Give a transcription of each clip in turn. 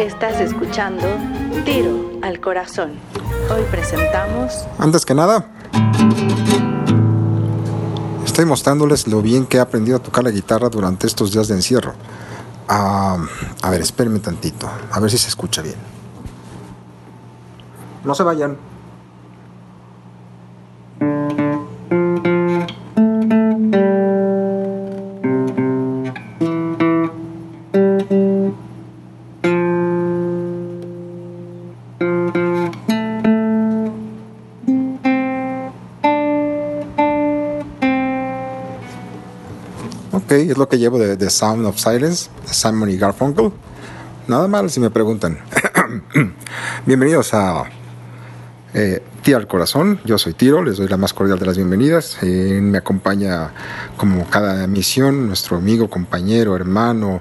Estás escuchando Tiro al Corazón. Hoy presentamos... Antes que nada, estoy mostrándoles lo bien que he aprendido a tocar la guitarra durante estos días de encierro. Ah, a ver, espérenme tantito, a ver si se escucha bien. No se vayan. Es lo que llevo de The Sound of Silence, de Simon y Garfunkel. Nada mal si me preguntan. Bienvenidos a eh, al Corazón. Yo soy Tiro, les doy la más cordial de las bienvenidas. Eh, me acompaña, como cada emisión, nuestro amigo, compañero, hermano,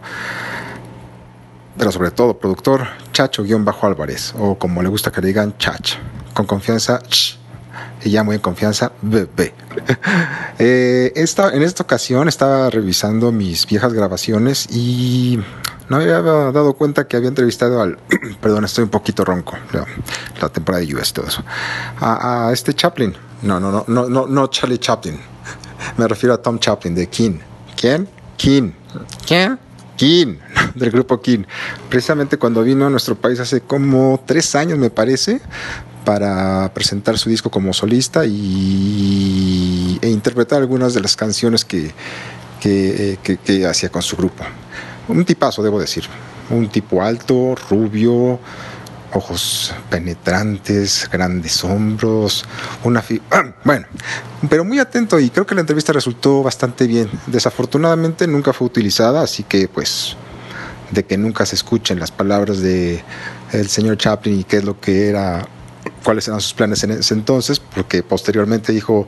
pero sobre todo productor, Chacho-Álvarez, o como le gusta que le digan, Chach. Con confianza, ch y llamo en confianza bebé. eh, esta, en esta ocasión estaba revisando mis viejas grabaciones y no había dado cuenta que había entrevistado al, perdón, estoy un poquito ronco, la, la temporada de y todo eso, a, a, este Chaplin. No, no, no, no, no, no Charlie Chaplin. Me refiero a Tom Chaplin de King. ¿Quién? King. ¿Quién? King, del grupo King. Precisamente cuando vino a nuestro país hace como tres años, me parece, para presentar su disco como solista y, e interpretar algunas de las canciones que, que, que, hacía con su grupo. Un tipazo, debo decir. Un tipo alto, rubio, ojos penetrantes, grandes hombros, una fi bueno, pero muy atento y creo que la entrevista resultó bastante bien. Desafortunadamente nunca fue utilizada, así que pues de que nunca se escuchen las palabras de el señor Chaplin y qué es lo que era, cuáles eran sus planes en ese entonces, porque posteriormente dijo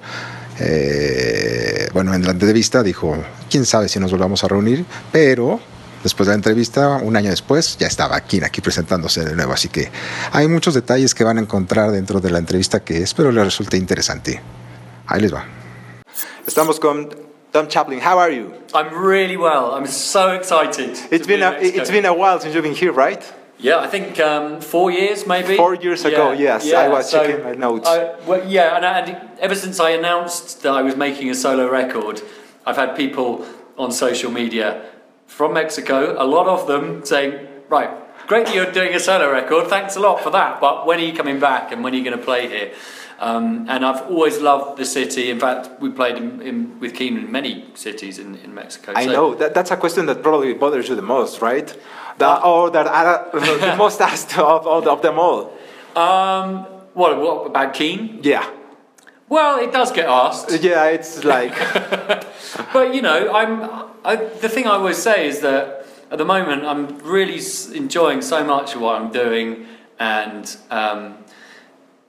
eh, bueno, en la entrevista dijo, quién sabe si nos volvamos a reunir, pero después de la entrevista, un año después, ya estaba aquí, aquí presentándose de nuevo. Así que hay muchos detalles que van a encontrar dentro de la entrevista que espero les resulte interesante. Ahí les va. Estamos con Tom Chaplin. How are you? I'm really well. I'm so excited. It's been a, it's been a while since you've been here, right? Yeah, I think um, four years maybe. Four years ago, yeah, yes. Yeah. I was so checking my notes. I, well, yeah, and, and ever since I announced that I was making a solo record, I've had people on social media from Mexico, a lot of them saying, right, great that you're doing a solo record, thanks a lot for that, but when are you coming back and when are you going to play here? Um, and I've always loved the city. In fact, we played in, in, with Keane in many cities in, in Mexico. I So- know that, that's a question that probably bothers you the most, right? The, or that are the most asked of, of, of them all. Um, what, what about Keane? Yeah, Well, it does get asked, yeah. It's like but you know, I'm. I, the thing I always say is that at the moment I'm really enjoying so much of what I'm doing, and um,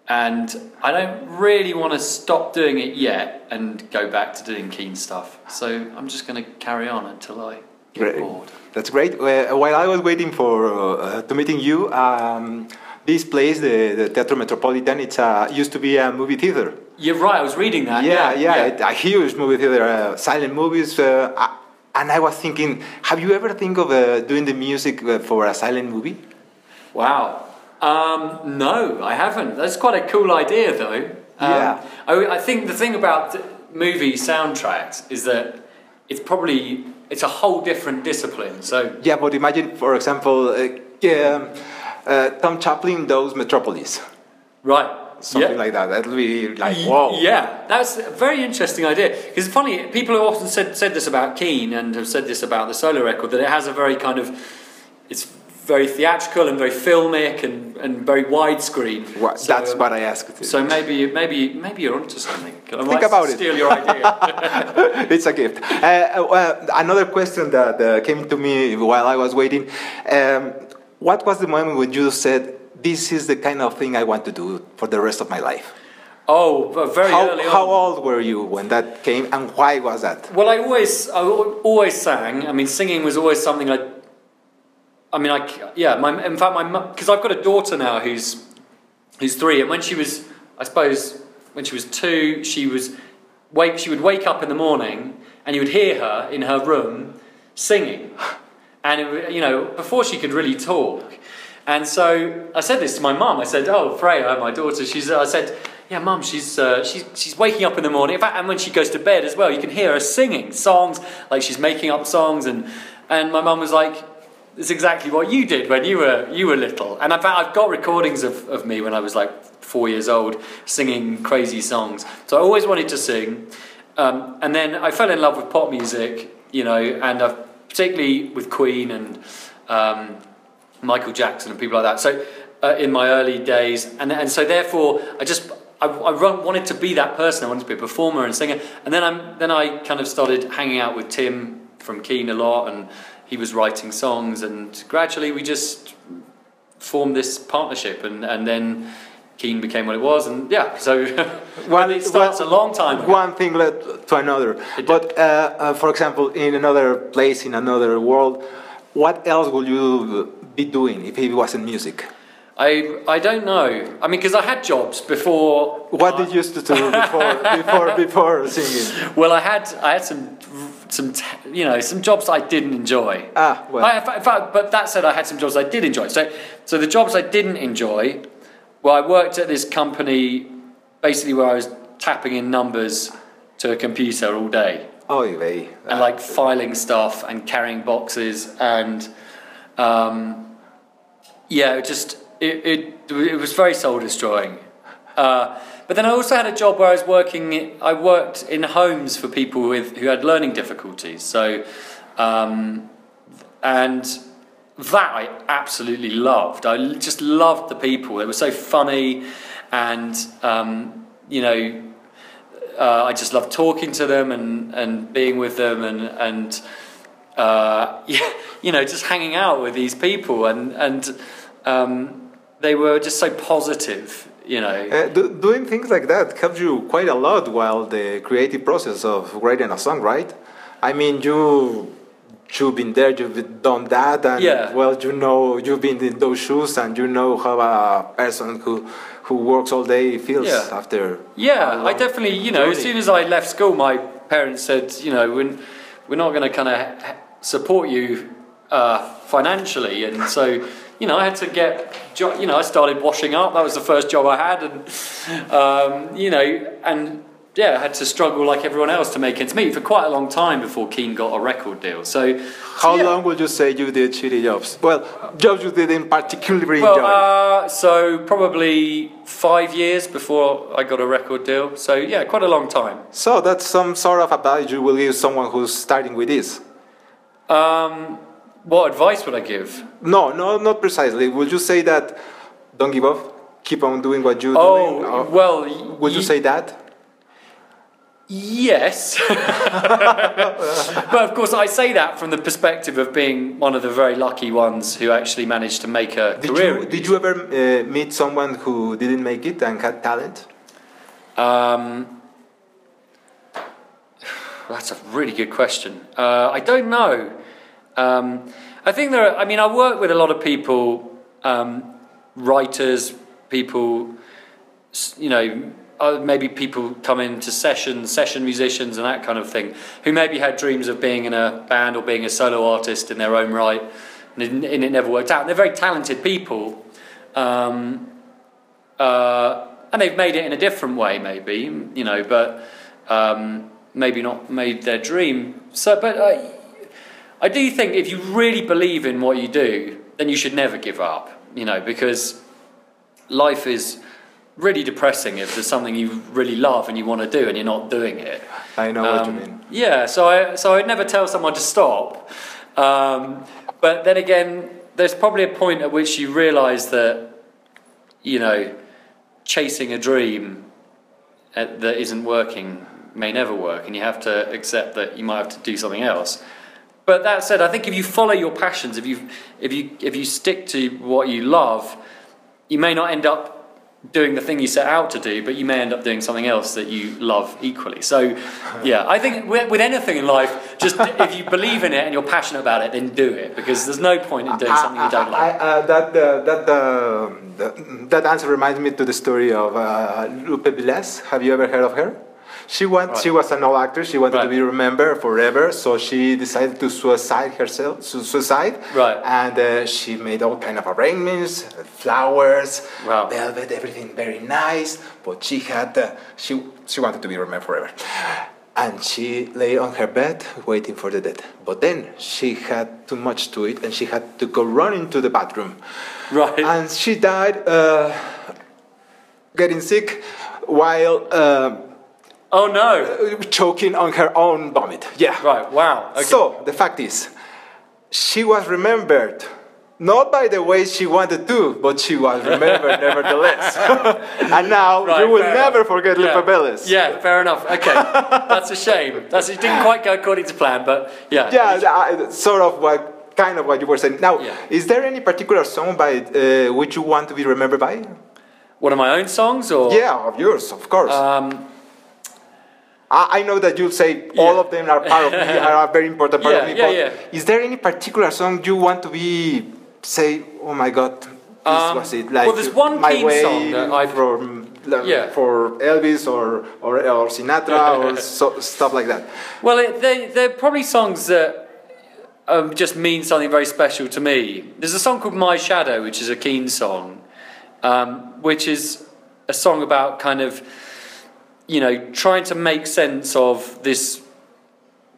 and I don't really want to stop doing it yet and go back to doing Keane stuff. So I'm just going to carry on until I get Great. bored. That's great. Uh, while I was waiting for uh, to meeting you, um, this place, the, the Teatro Metropolitan, it's uh, used to be a movie theater. You're right. I was reading that. yeah, yeah, it- a huge movie theater, uh, silent movies. Uh, uh, and I was thinking, have you ever think of uh, doing the music uh, for a silent movie? Wow. Um, no, I haven't. That's quite a cool idea, though. Um, Yeah. I, I think the thing about movie soundtracks is that it's probably it's a whole different discipline. So Yeah, but imagine, for example, uh, uh, Tom Chaplin does Metropolis, right, something yeah. like that. That'll be like, whoa. Yeah, that's a very interesting idea. Because funny, people have often said said this about Keane and have said this about the solo record that it has a very kind of it's very theatrical and very filmic and, and very widescreen. So, that's what I asked. So maybe maybe maybe you're onto something. I Think about it. steal your idea. it's a gift. Uh, uh, another question that uh, came to me while I was waiting. Um, what was the moment when you said, "This is the kind of thing I want to do for the rest of my life"? oh, very How, early how old were you when that came, and why was that? Well, I always I always sang. I mean, singing was always something I. I mean, I yeah. My in fact, my because I've got a daughter now who's who's three, and when she was, I suppose, when she was two, she was wake. She would wake up in the morning, and you would hear her in her room singing, and it, you know before she could really talk, And so I said this to my mum. I said, "Oh, Freya, my daughter, she's." I said, "Yeah, mum, she's uh, she's she's waking up in the morning. In fact, and when she goes to bed as well, you can hear her singing songs like she's making up songs." And and my mum was like, "It's exactly what you did when you were you were little." And in fact, I've got recordings of, of me when I was like four years old singing crazy songs. So I always wanted to sing. Um, and then I fell in love with pop music, you know, and I've, particularly with Queen and. Um, Michael Jackson and people like that. So uh, in my early days, and and so therefore I just I, I wanted to be that person. I wanted to be a performer and singer. And then I'm then I kind of started hanging out with Tim from Keane a lot, and he was writing songs, and gradually we just formed this partnership, and and then. Keane became what it was, and yeah, so one, it starts one, a long time. Ago. One thing led to another. But uh, uh, for example, in another place, in another world, what else would you be doing if it wasn't music? I, I don't know. I mean, because I had jobs before. What did you used to do before before before singing? Well, I had I had some some you know some jobs I didn't enjoy. Ah, well. I, in fact, but that said, I had some jobs I did enjoy. So so the jobs I didn't enjoy, well, I worked at this company basically where I was tapping in numbers to a computer all day. Oh, yeah. And like filing stuff and carrying boxes and um, yeah, just it, it it was very soul destroying. Uh, but then I also had a job where I was working. I worked in homes for people with who had learning difficulties. So, um, and that I absolutely loved. I just loved the people. They were so funny, and um, you know, uh, I just loved talking to them and, and being with them and and uh, you know, just hanging out with these people, and and um, they were just so positive. You know, uh, do, doing things like that helps you quite a lot while the creative process of writing a song, right? I mean, you you've been there, you've done that, and yeah. well, you know, you've been in those shoes, and you know how a person who who works all day feels yeah. after. Yeah, I definitely, you know, journey. as soon as I left school, my parents said, you know, when we're not going to kind of support you uh, financially, and so you know I had to get you know I started washing up. That was the first job I had, and um, you know and. Yeah, I had to struggle like everyone else to make ends meet for quite a long time before Keane got a record deal. So, how yeah. long would you say you did shitty jobs? Well, jobs you didn't particularly well, enjoy. Uh, so probably five years before I got a record deal. So yeah, quite a long time. So that's some sort of advice you will give someone who's starting with this. Um, what advice would I give? No, no, not precisely. Would you say that don't give up, keep on doing what you're oh, doing? Oh, well, would you say that? Yes. but of course, I say that from the perspective of being one of the very lucky ones who actually managed to make a did career. You, did you ever uh, meet someone who didn't make it and had talent? Um, that's a really good question. Uh, I don't know. Um, I think there are, I mean, I work with a lot of people, um, writers, people, you know, uh, maybe people come into sessions, session musicians, and that kind of thing, who maybe had dreams of being in a band or being a solo artist in their own right, and it, never worked out. And they're very talented people, um, uh, and they've made it in a different way, maybe, you know, but um, maybe not made their dream. So, but uh, I do think if you really believe in what you do, then you should never give up, you know, because life is really depressing if there's something you really love and you want to do and you're not doing it. I know um, what you um, mean. Yeah, so I so I'd never tell someone to stop. Um, but then again, there's probably a point at which you realise that you know chasing a dream uh, that isn't working may never work, and you have to accept that you might have to do something else. But that said, I think if you follow your passions, if you if you if you stick to what you love, you may not end up doing the thing you set out to do, but you may end up doing something else that you love equally. So, yeah, I think with, anything in life, just if you believe in it and you're passionate about it, then do it because there's no point in doing something you don't like. uh, that, uh, that, uh, that answer reminds me to the story of uh, Lupe Velez. Have you ever heard of her? She want, she was an old actress. She wanted to be remembered forever, so she decided to suicide herself. Su- suicide. Right. And uh, she made all kind of arrangements, flowers, Wow. velvet, everything very nice. But she had, uh, she she wanted to be remembered forever. And she lay on her bed waiting for the death. But then she had too much to eat, and she had to go running to the bathroom. Right. And she died uh, getting sick while uh, oh no. choking on her own vomit. Yeah. Right. Wow. Okay. So the fact is, she was remembered not by the way she wanted to, but she was remembered nevertheless. and now Right, you will never enough. forget yeah. Lupe Velez. Yeah, fair enough. Okay, that's a shame. That's it didn't quite go according to plan, but yeah. Yeah, sort of what kind of what you were saying. Now, Yeah. is there any particular song by uh, which you want to be remembered by? One of my own songs, or Yeah, of yours, of course. Um, I, I know that you'll say all Yeah. of them are part of me, are a very important part Yeah, of me. yeah, but yeah. is there any particular song you want to be say? Oh my God, this Um, was it. Like well, there's one my way song that I've- from Yeah. for Elvis or or, or Sinatra or so, stuff like that. well, it, they they're probably songs that um, just mean something very special to me. There's a song called "My Shadow," which is a Keane song, um, which is a song about kind of you know trying to make sense of this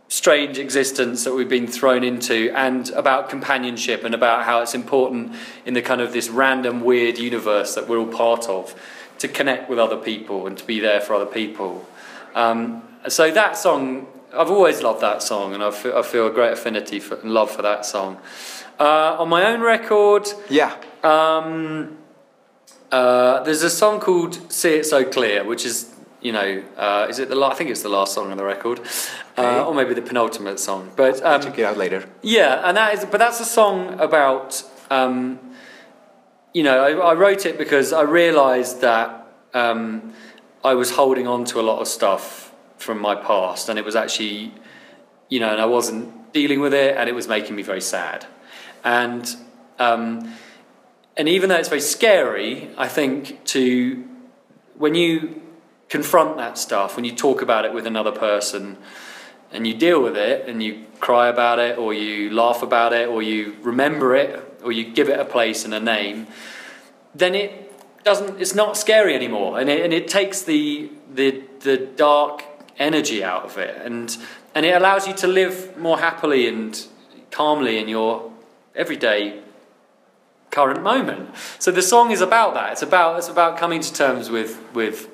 strange existence that we've been thrown into and about companionship and about how it's important in the kind of this random weird universe that we're all part of to connect with other people and to be there for other people um, so that song i've always loved that song and I feel, I feel a great affinity for, and love for that song uh, on my own record Yeah. um, uh, there's a song called "See It So Clear," which is, you know, uh, is it the? La- I think it's the last song on the record, Okay. uh, or maybe the penultimate song. But um, Check it out later. yeah, and that is, but that's a song about, um, you know, I, I wrote it because I realised that um, I was holding on to a lot of stuff from my past, and it was actually, you know, and I wasn't dealing with it, and it was making me very sad, and. Um, and even though it's very scary, I think to when you confront that stuff, when you talk about it with another person, and you deal with it, and you cry about it, or you laugh about it, or you remember it, or you give it a place and a name, then it doesn't. It's not scary anymore, and it, and it takes the the the dark energy out of it, and and it allows you to live more happily and calmly in your everyday current moment. So the song is about that. It's about it's about coming to terms with with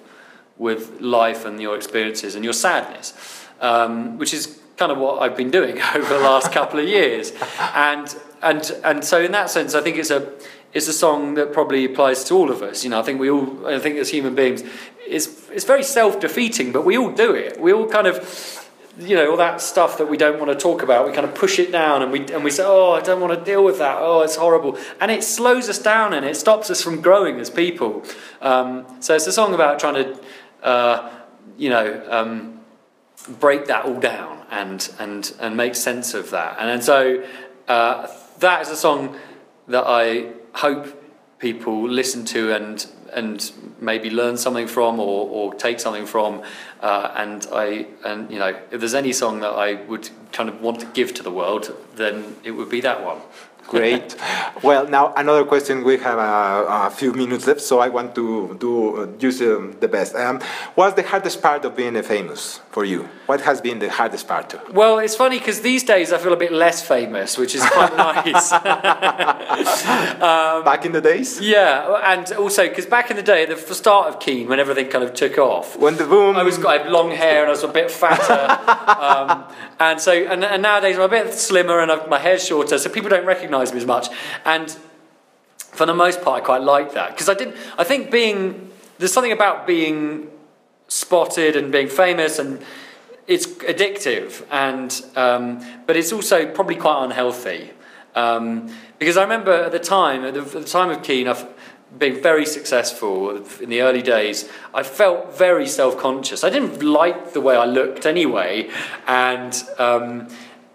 with life and your experiences and your sadness, um, which is kind of what I've been doing over the last couple of years. And and and so in that sense, I think it's a it's a song that probably applies to all of us. You know, I think we all I think as human beings, it's it's very self defeating, but we all do it. We all kind of you know all that stuff that we don't want to talk about we kind of push it down and we and we say oh I don't want to deal with that oh it's horrible and it slows us down and it stops us from growing as people um, so it's a song about trying to uh, you know um, break that all down and and and make sense of that. And, and so uh, that is a song that I hope people listen to and and maybe learn something from or, or take something from. Uh, and I and you know if there's any song that I would kind of want to give to the world then it would be that one Great. well, now another question. We have a, a few minutes left, so I want to do uh, use um, the best. Um, what's the hardest part of being a famous for you? What has been the hardest part? well it's funny because these days I feel a bit less famous which is quite nice Back in the days, yeah and also because back in the day at the start of Keane when everything kind of took off when the boom. I was I had long hair and I was a bit fatter, um, and so and, and nowadays I'm a bit slimmer and I've, my hair's shorter, so people don't recognise me as much. And for the most part, I quite like that because I didn't. I think being there's something about being spotted and being famous and it's addictive and um, but it's also probably quite unhealthy um, because I remember at the time at the, at the time of Keane I've been very successful in the early days I felt very self-conscious I didn't like the way I looked anyway and um,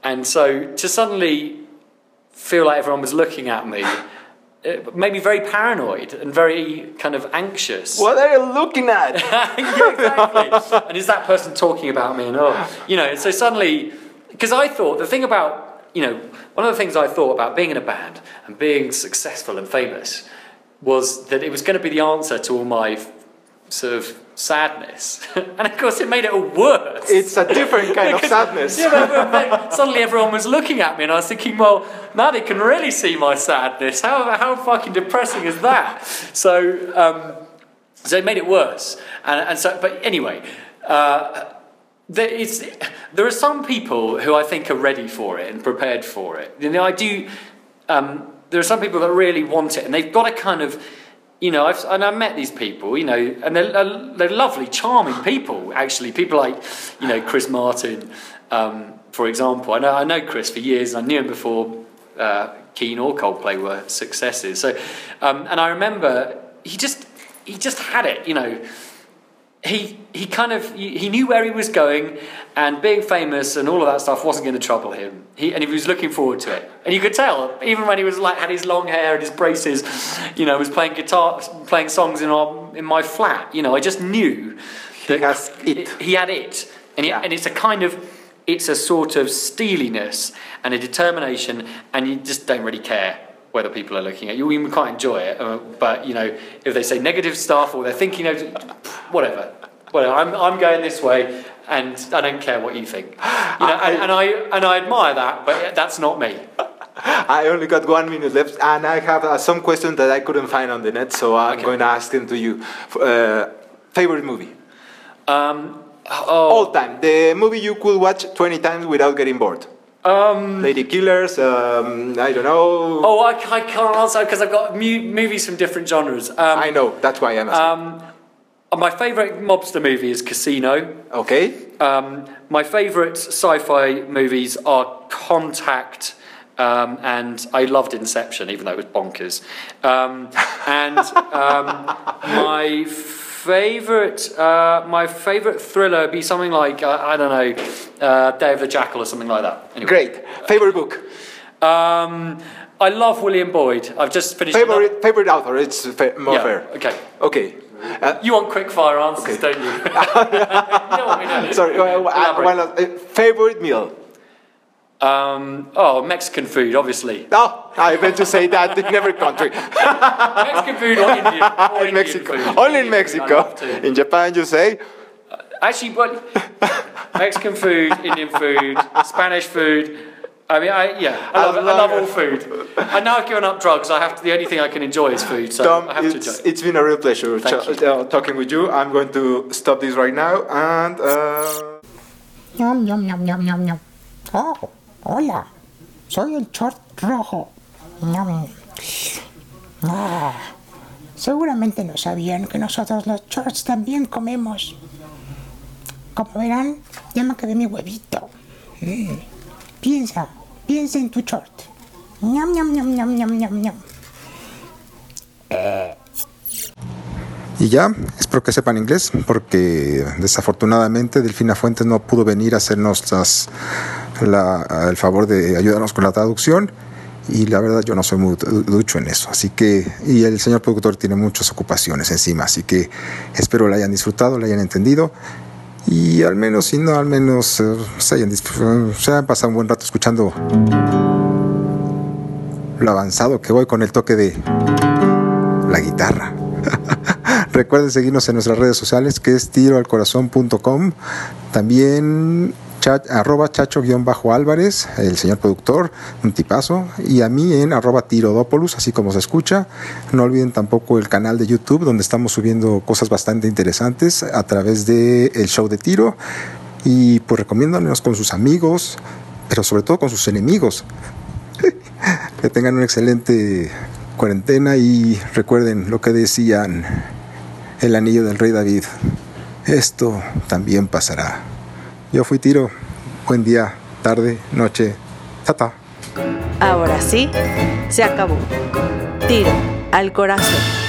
and so to suddenly feel like everyone was looking at me uh, it made me very paranoid and very kind of anxious. What are you looking at? yeah, exactly. and is that person talking about me? And oh, you know, and so suddenly, because I thought the thing about, you know, one of the things I thought about being in a band and being successful and famous was that it was going to be the answer to all my sort of sadness. and of course, it made it all worse. it's a different kind of sadness. Yeah, but, but, but suddenly everyone was looking at me, and I was thinking, well, now they can really see my sadness. How, how fucking depressing is that? So, um, so it made it worse. And, and so, but anyway, uh, there, is, there are some people who I think are ready for it and prepared for it. You know, I do. Um, there are some people that really want it, and they've got to kind of you know, I've, and I've met these people, you know, and they're, they're lovely, charming people, actually. People like, you know, Chris Martin, um, for example. I know, I know Chris for years, I knew him before uh, or Coldplay were successes. So, um, and I remember he just, he just had it, you know he he kind of he knew where he was going, and being famous and all of that stuff wasn't going to trouble him. He and he was looking forward to it, and you could tell even when he was like had his long hair and his braces, you know, was playing guitar, playing songs in our in my flat. You know, I just knew that he has it. He had it, and he, yeah. and it's a kind of it's a sort of steeliness and a determination, and you just don't really care whether people are looking at you. You quite enjoy it, uh, but you know, if they say negative stuff or they're thinking of whatever, whatever. I'm, I'm going this way, and I don't care what you think. You know, and, and I and I admire that, but that's not me. I only got one minute left, and I have uh, some questions that I couldn't find on the net, so I'm okay. going to ask them to you. Uh, favorite movie? Um, oh. All time. The movie you could watch 20 times without getting bored. Um, Lady Killers, um, I don't know. Oh, I, I can't answer because I've got mu- movies from different genres. Um, I know, that's why I'm asking. Um, my favourite mobster movie is Casino. Okay. Um, my favourite sci fi movies are Contact. Um, and I loved Inception, even though it was bonkers. Um, and um, my favorite, uh, my favorite thriller would be something like uh, I don't know, uh, Day of the Jackal or something like that. Anyway. Great. Favorite book. Um, I love William Boyd. I've just finished. Favorite another... favorite author. It's fa- more yeah, fair. Okay. Okay. Uh, you want quick fire answers, okay. don't you? you don't want me Sorry. Uh, favorite meal. Um, oh, Mexican food, obviously. Oh, I meant to say that in every country. Mexican food or Indian? Or in Indian Mexico. Food. Only in Mexico. In Japan, you say? Uh, actually, but Mexican food, Indian food, Spanish food. I mean, I, yeah, I love, I love all food. I now I've given up drugs. I have to, the only thing I can enjoy is food, so Tom, I have to enjoy it. It's been a real pleasure ch- uh, talking with you. I'm going to stop this right now and. Uh... Yum, yum, yum, yum, yum, yum. Oh, hola. Soy el short rojo. Ah, seguramente no sabían que nosotros los shorts también comemos. Como verán, ya me acabé mi huevito. Mm. Piensa, piensa en tu short. Ñam. Y ya, espero que sepan inglés, porque desafortunadamente Delfina Fuentes no pudo venir a hacernos las, la, el favor de ayudarnos con la traducción. Y la verdad yo no soy muy ducho en eso. Así que, y el señor productor tiene muchas ocupaciones encima. Así que espero la hayan disfrutado, la hayan entendido. Y al menos, si no, al menos eh, se hayan, se hayan pasado un buen rato escuchando lo avanzado que voy con el toque de la guitarra. Recuerden seguirnos en nuestras redes sociales que es tiroalcorazón.com. También arroba chacho-álvarez, el señor productor, un tipazo, y a mí en arroba tirodópolis, así como se escucha. No olviden tampoco el canal de YouTube, donde estamos subiendo cosas bastante interesantes a través del el show de tiro. Y pues recomiéndanos con sus amigos, pero sobre todo con sus enemigos. que tengan una excelente cuarentena y recuerden lo que decían el anillo del rey David. Esto también pasará. Yo fui Tiro. Buen día, tarde, noche. Tata. Ahora sí, se acabó. Tiro al corazón.